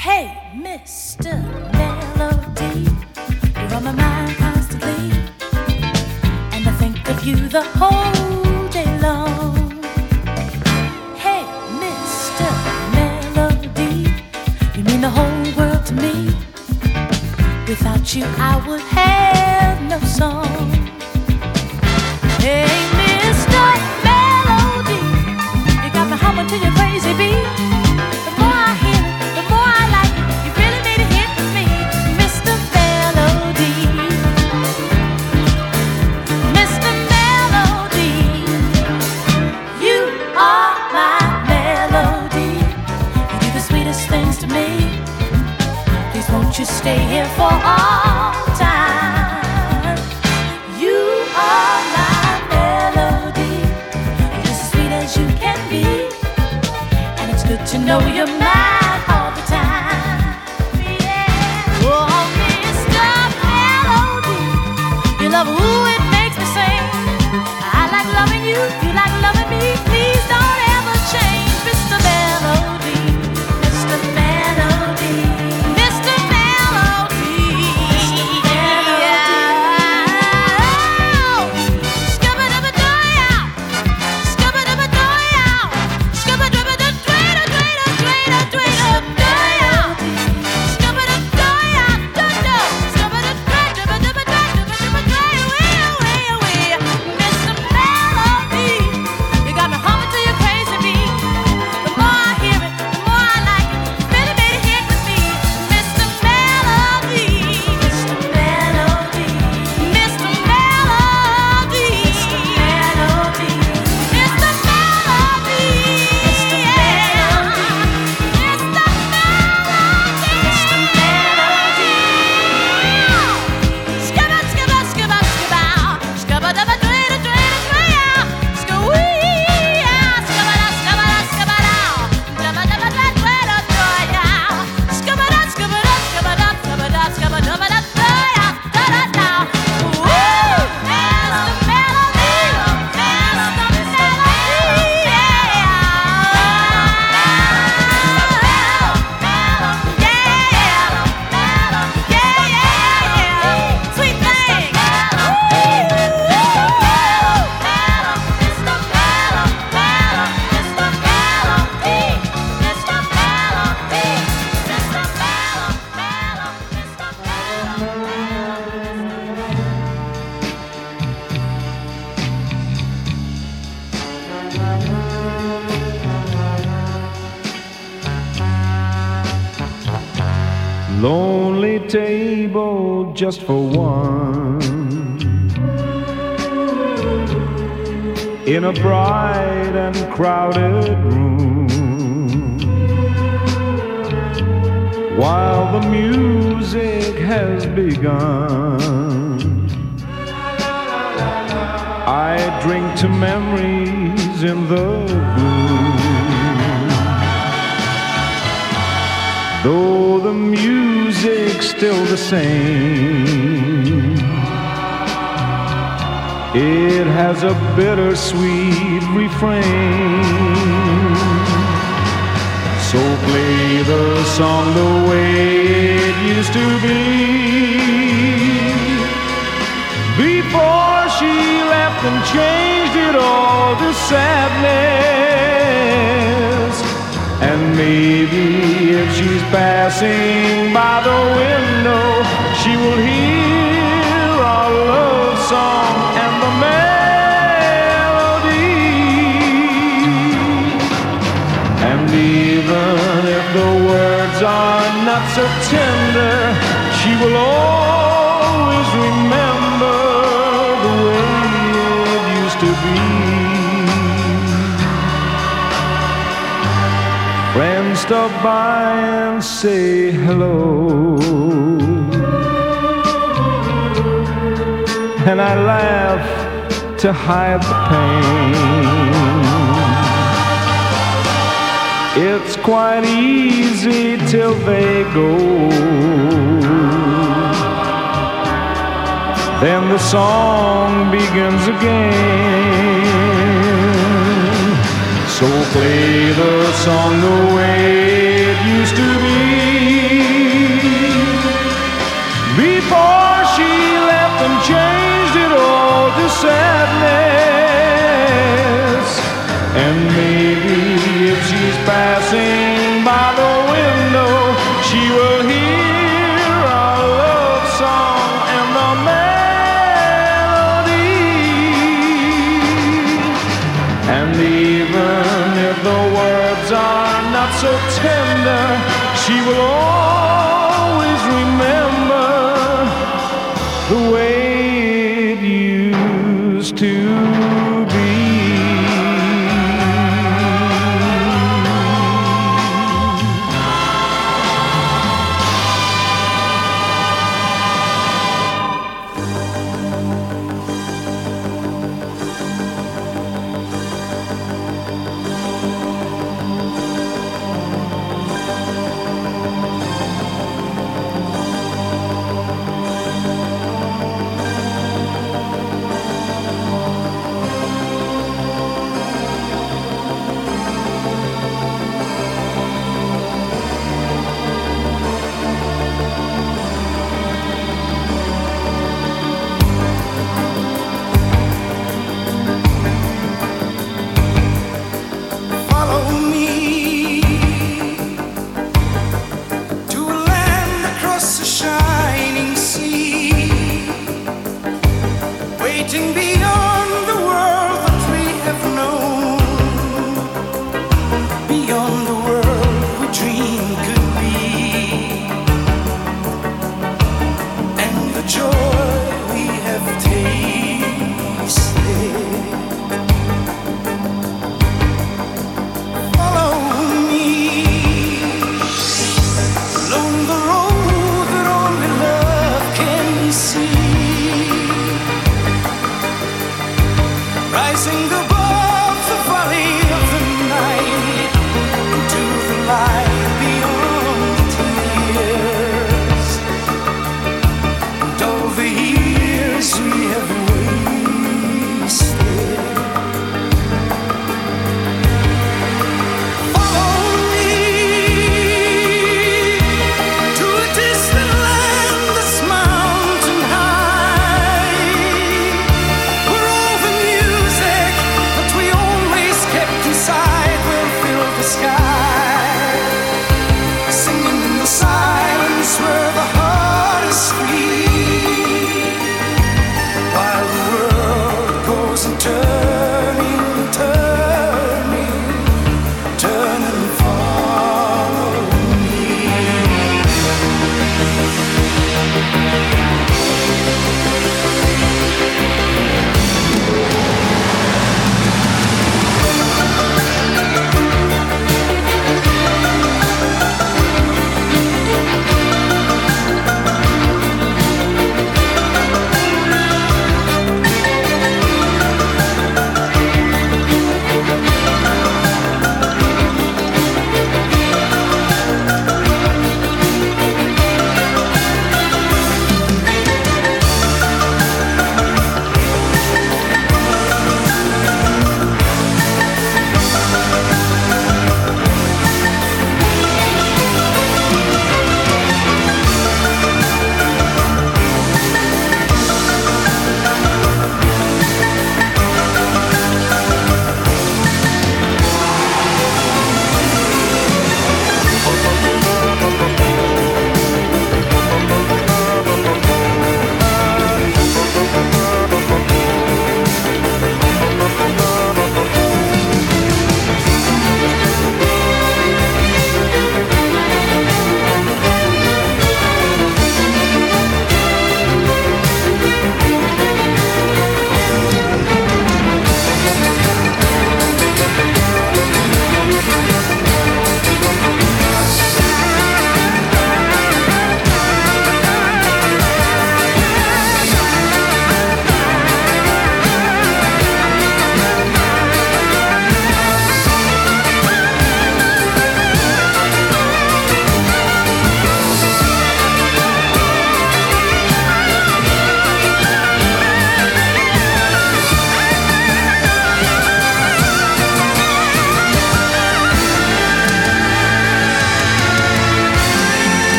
Hey, Mr. Melody, you're on my mind constantly, and I think of you the whole day long. Hey, Mr. Melody, you mean the whole world to me. Without you, I would have no song. Hey. Just the same, it has a bittersweet refrain. So play the song the way it used to be. Before she left and changed it all to sadness. Maybe if she's passing by the window, she will hear our love song and the melody. And even if the words are not so tender, she will always stop by and say hello. And I laugh to hide the pain. It's quite easy till they go. Then the song begins again. So play the song the way it used to be. Before she left and changed it all to sadness. And maybe if she's passing. Even if the words are not so tender, she will always.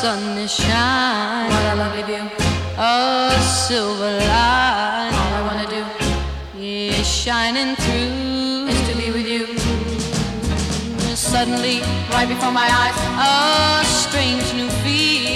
Sun is shining. What a lovely view. A silver light. All I wanna do is shining through. is to be with you. Suddenly, Right before my eyes, a strange new feeling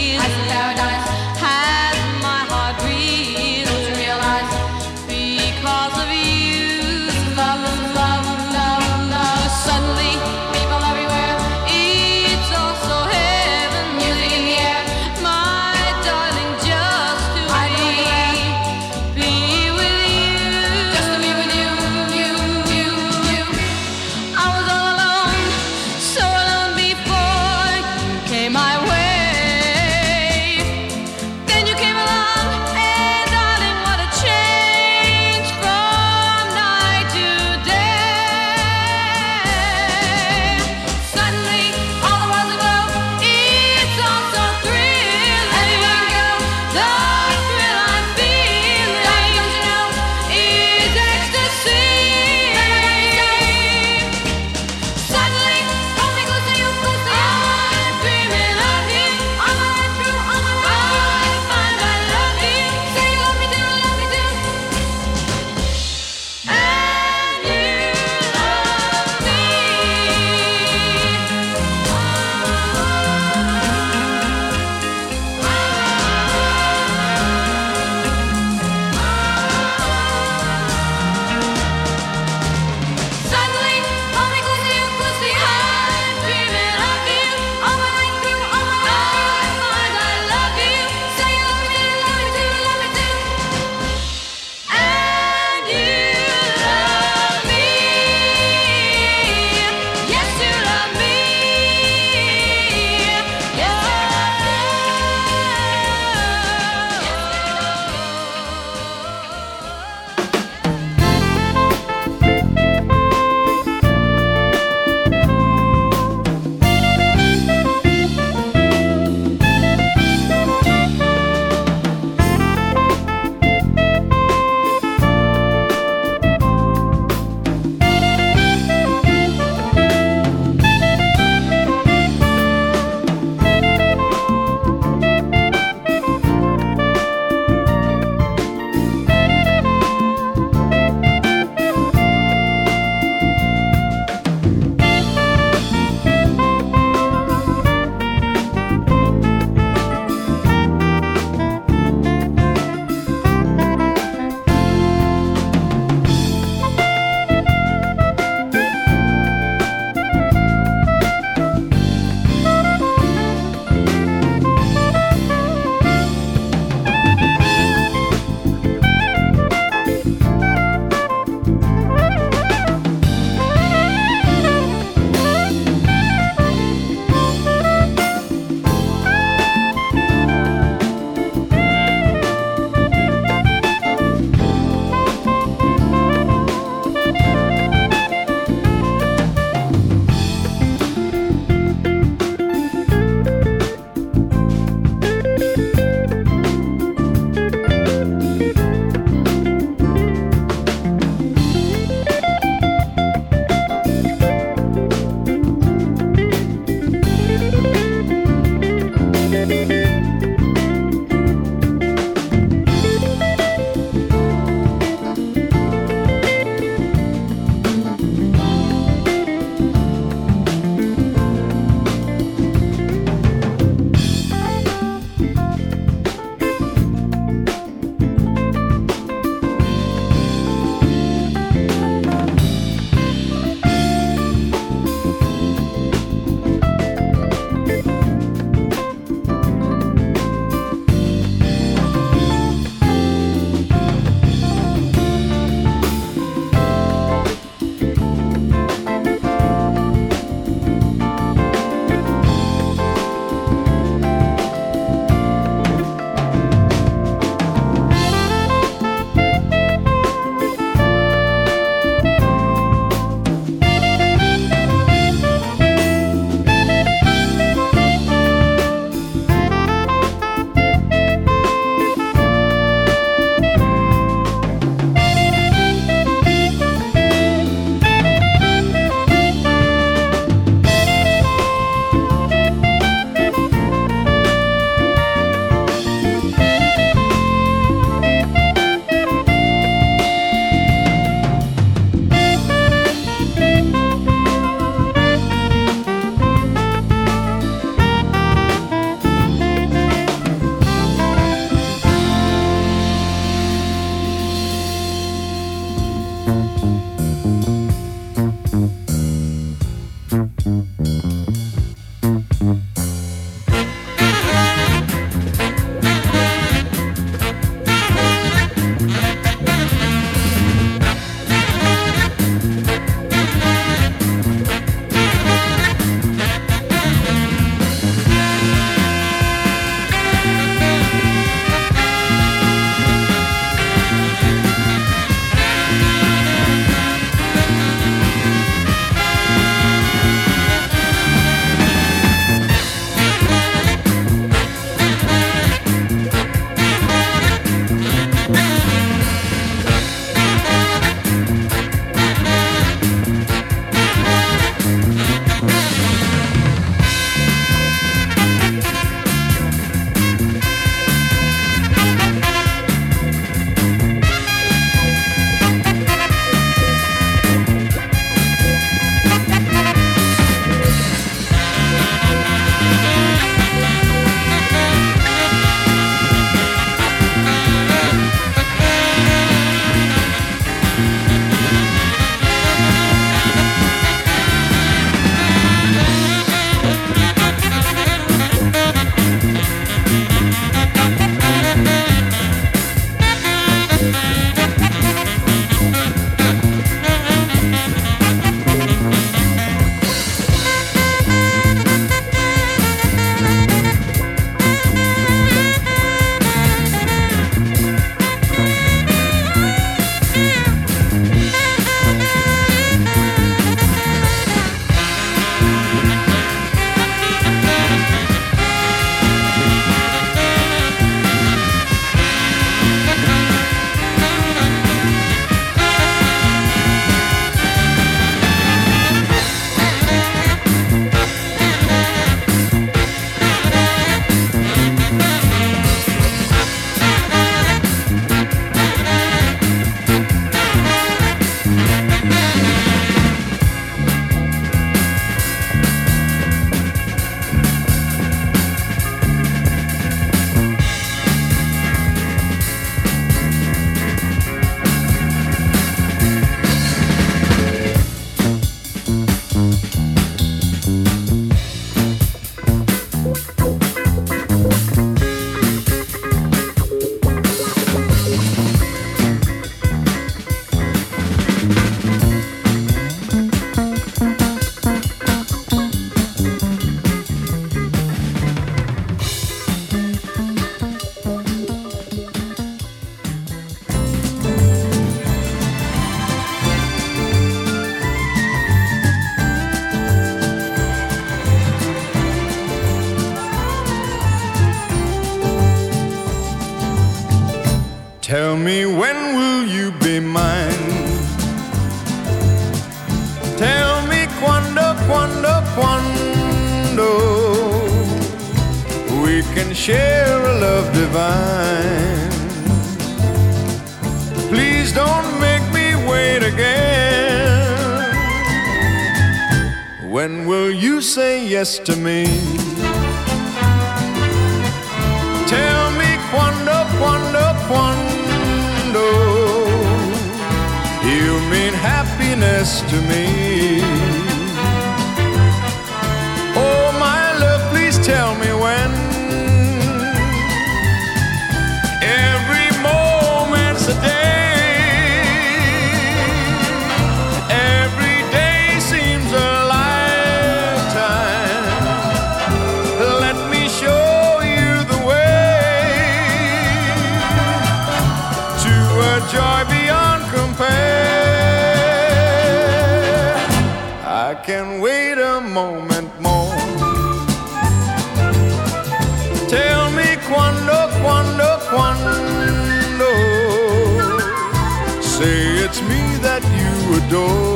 door.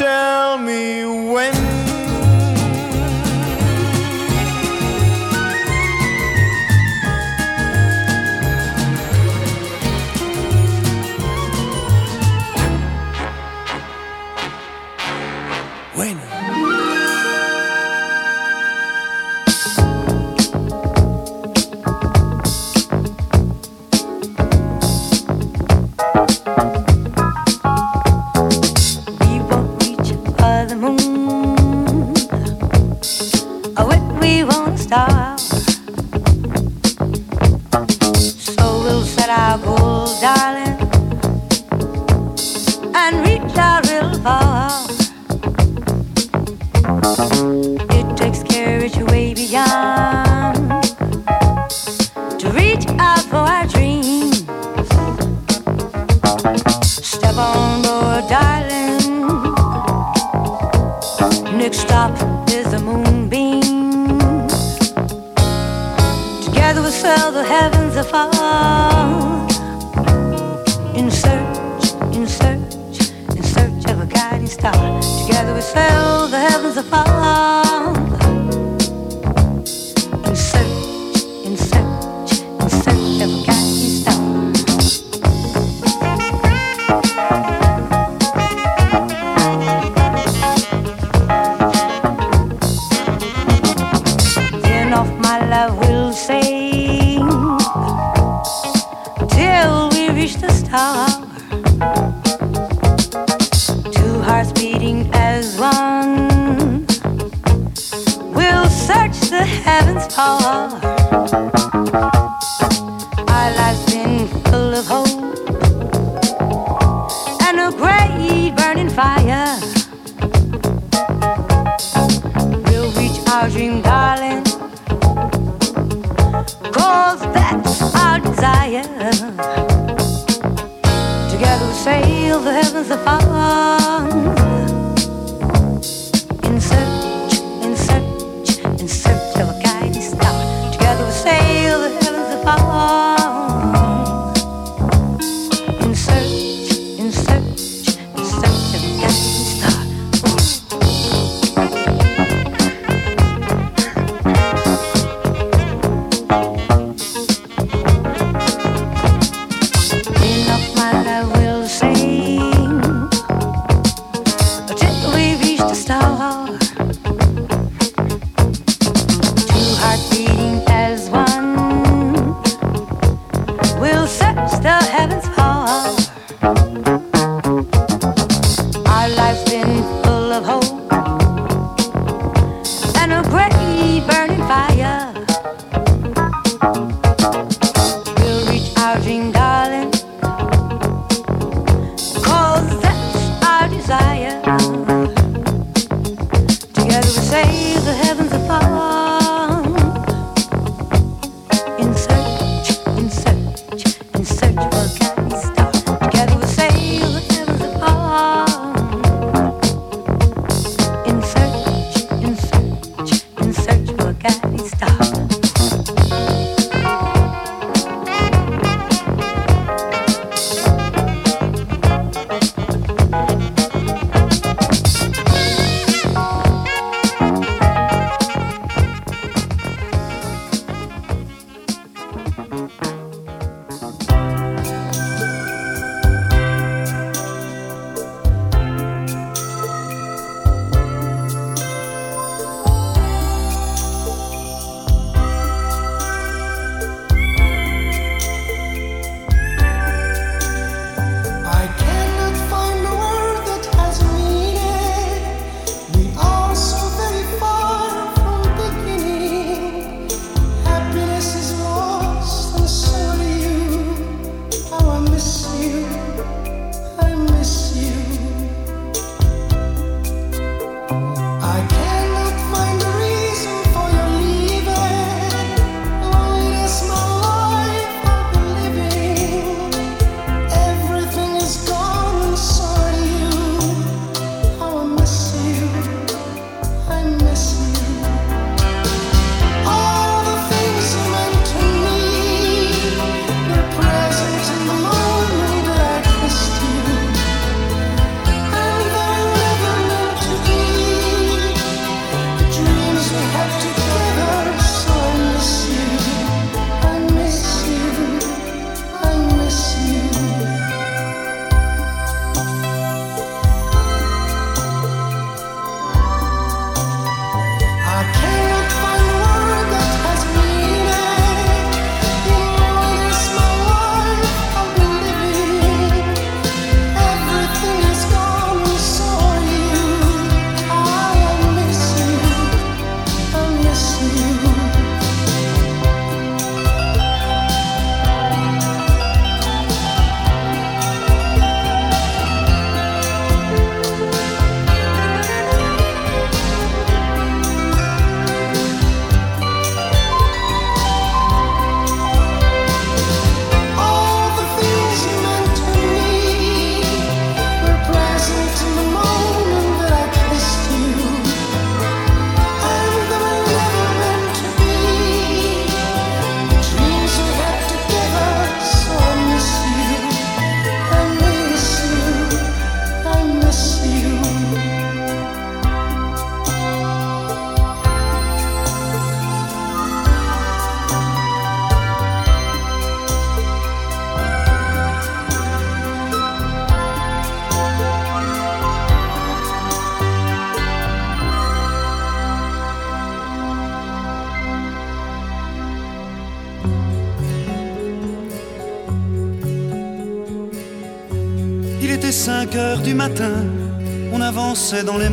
Tell me when.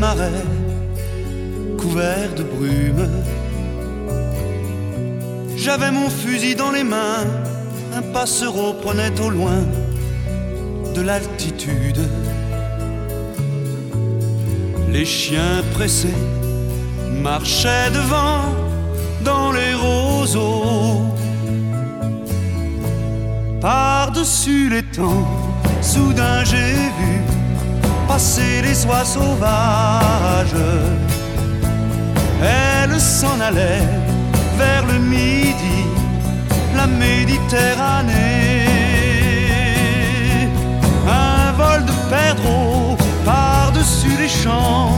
Marais, couverts de brume. J'avais mon fusil dans les mains, un passereau prenait au loin de l'altitude. Les chiens pressés marchaient devant dans les roseaux. Par-dessus les temps, soudain j'ai vu passer les oies sauvages. Elles s'en allaient vers le midi, la Méditerranée. Un vol de perdreaux par-dessus les champs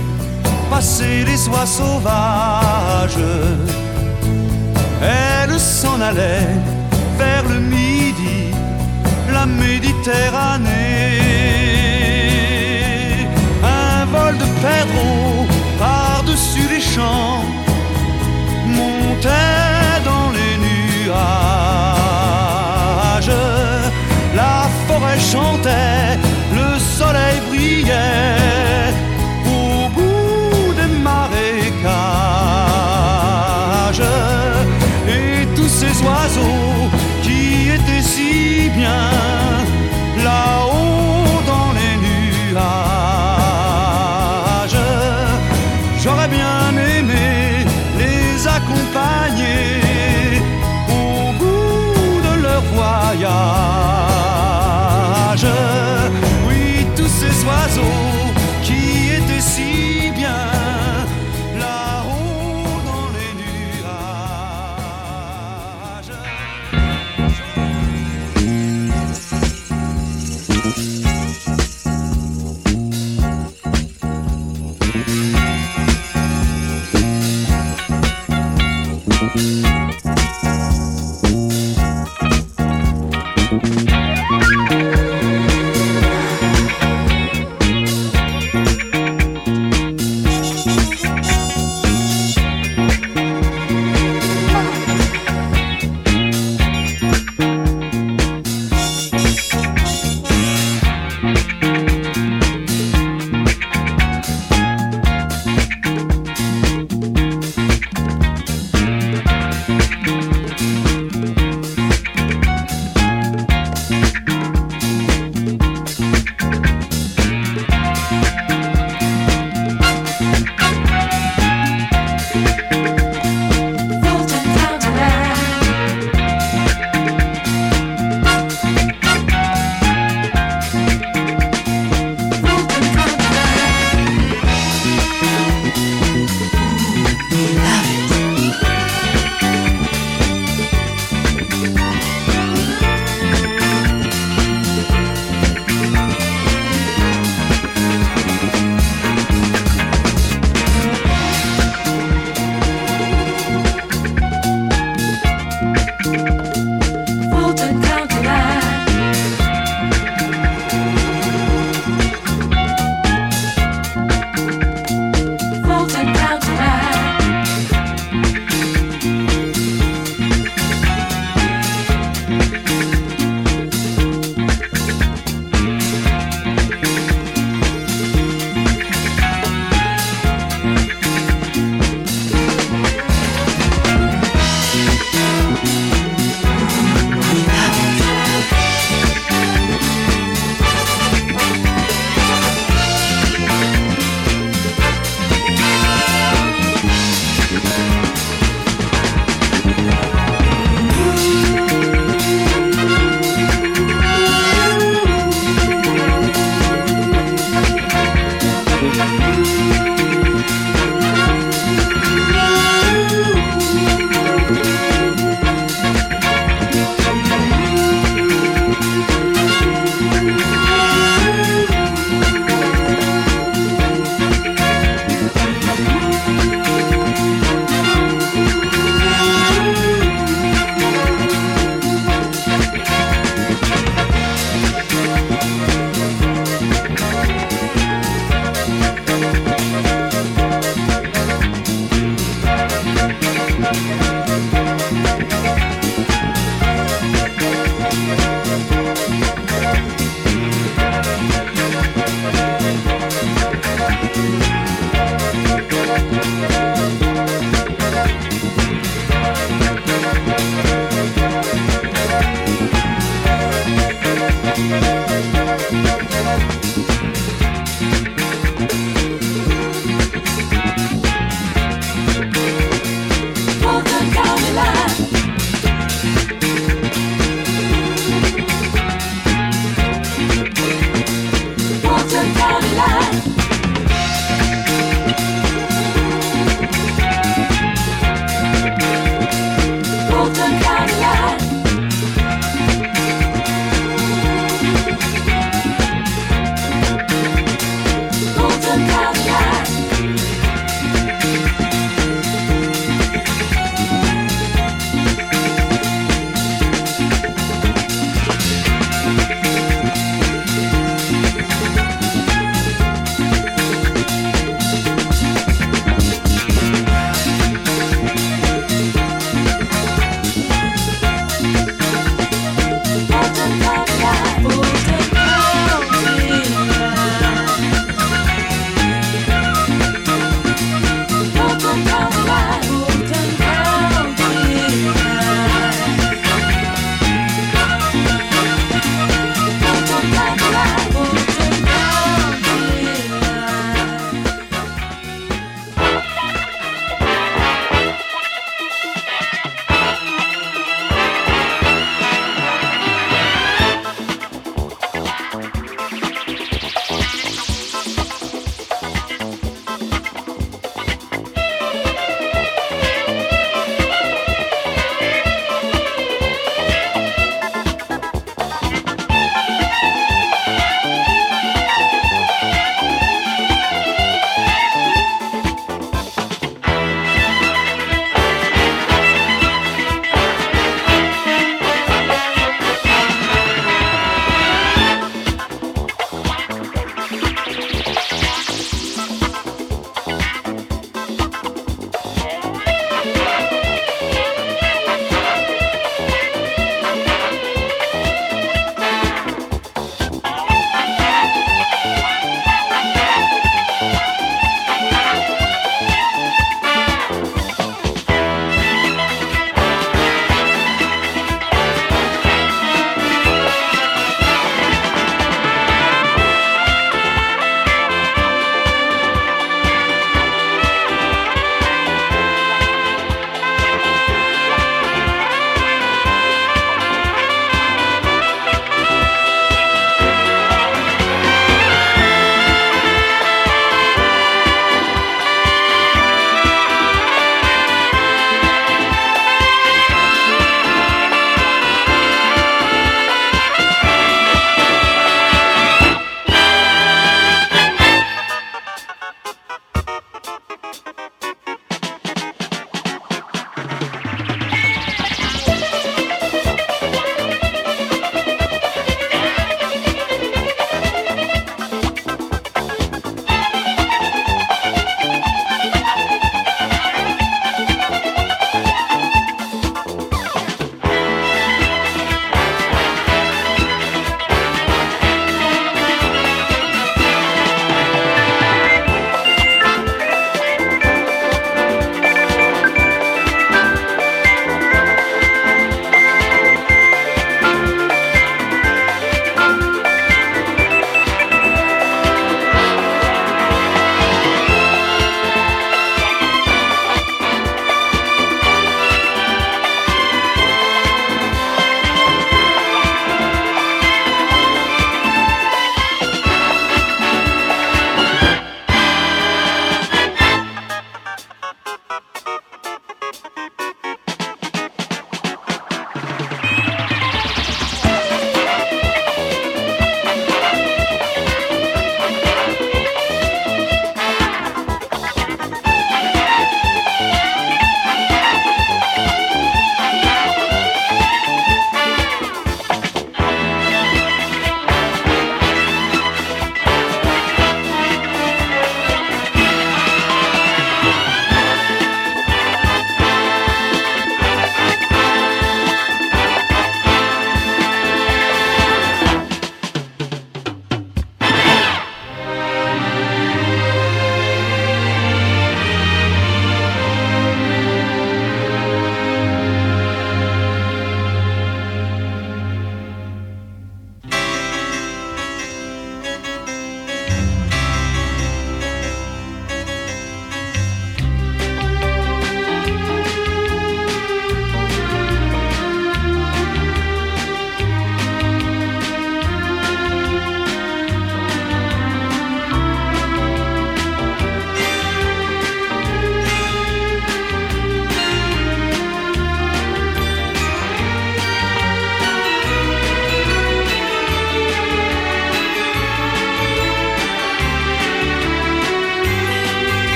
passer les oies sauvages. Elles s'en allaient vers le midi, la Méditerranée. Un vol de perdreaux par-dessus les champs montait dans les nuages. La forêt chantait, le soleil brillait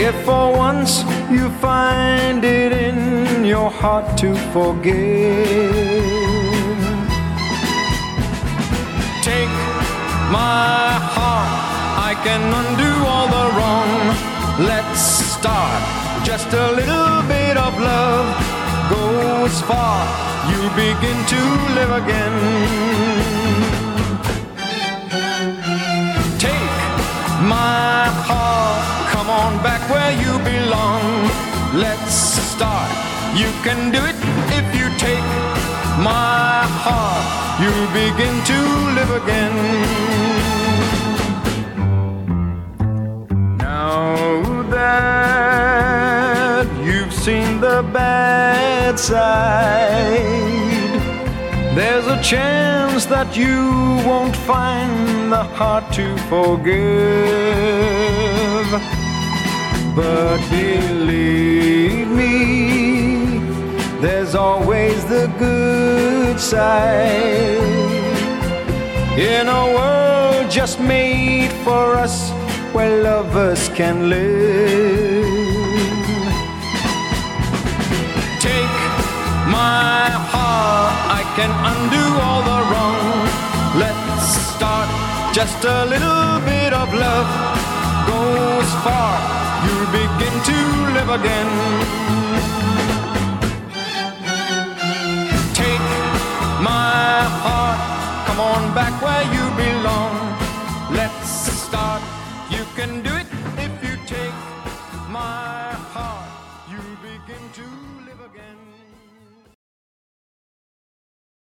If for once you find it in your heart to forgive, take my heart, I can undo all the wrong. Let's start just a little bit of love goes far, you begin to live again. On back where you belong. Let's start. You can do it if you take my heart. You'll begin to live again. Now that you've seen the bad side, there's a chance that you won't find the heart to forgive. But believe me, there's always the good side. In a world just made for us, where lovers can live. Take my heart, I can undo all the wrong. Let's start just a little bit of love goes far you'll begin to live again. Take my heart, come on back where you belong. Let's start, you can do it if you take my heart, you'll begin to live again.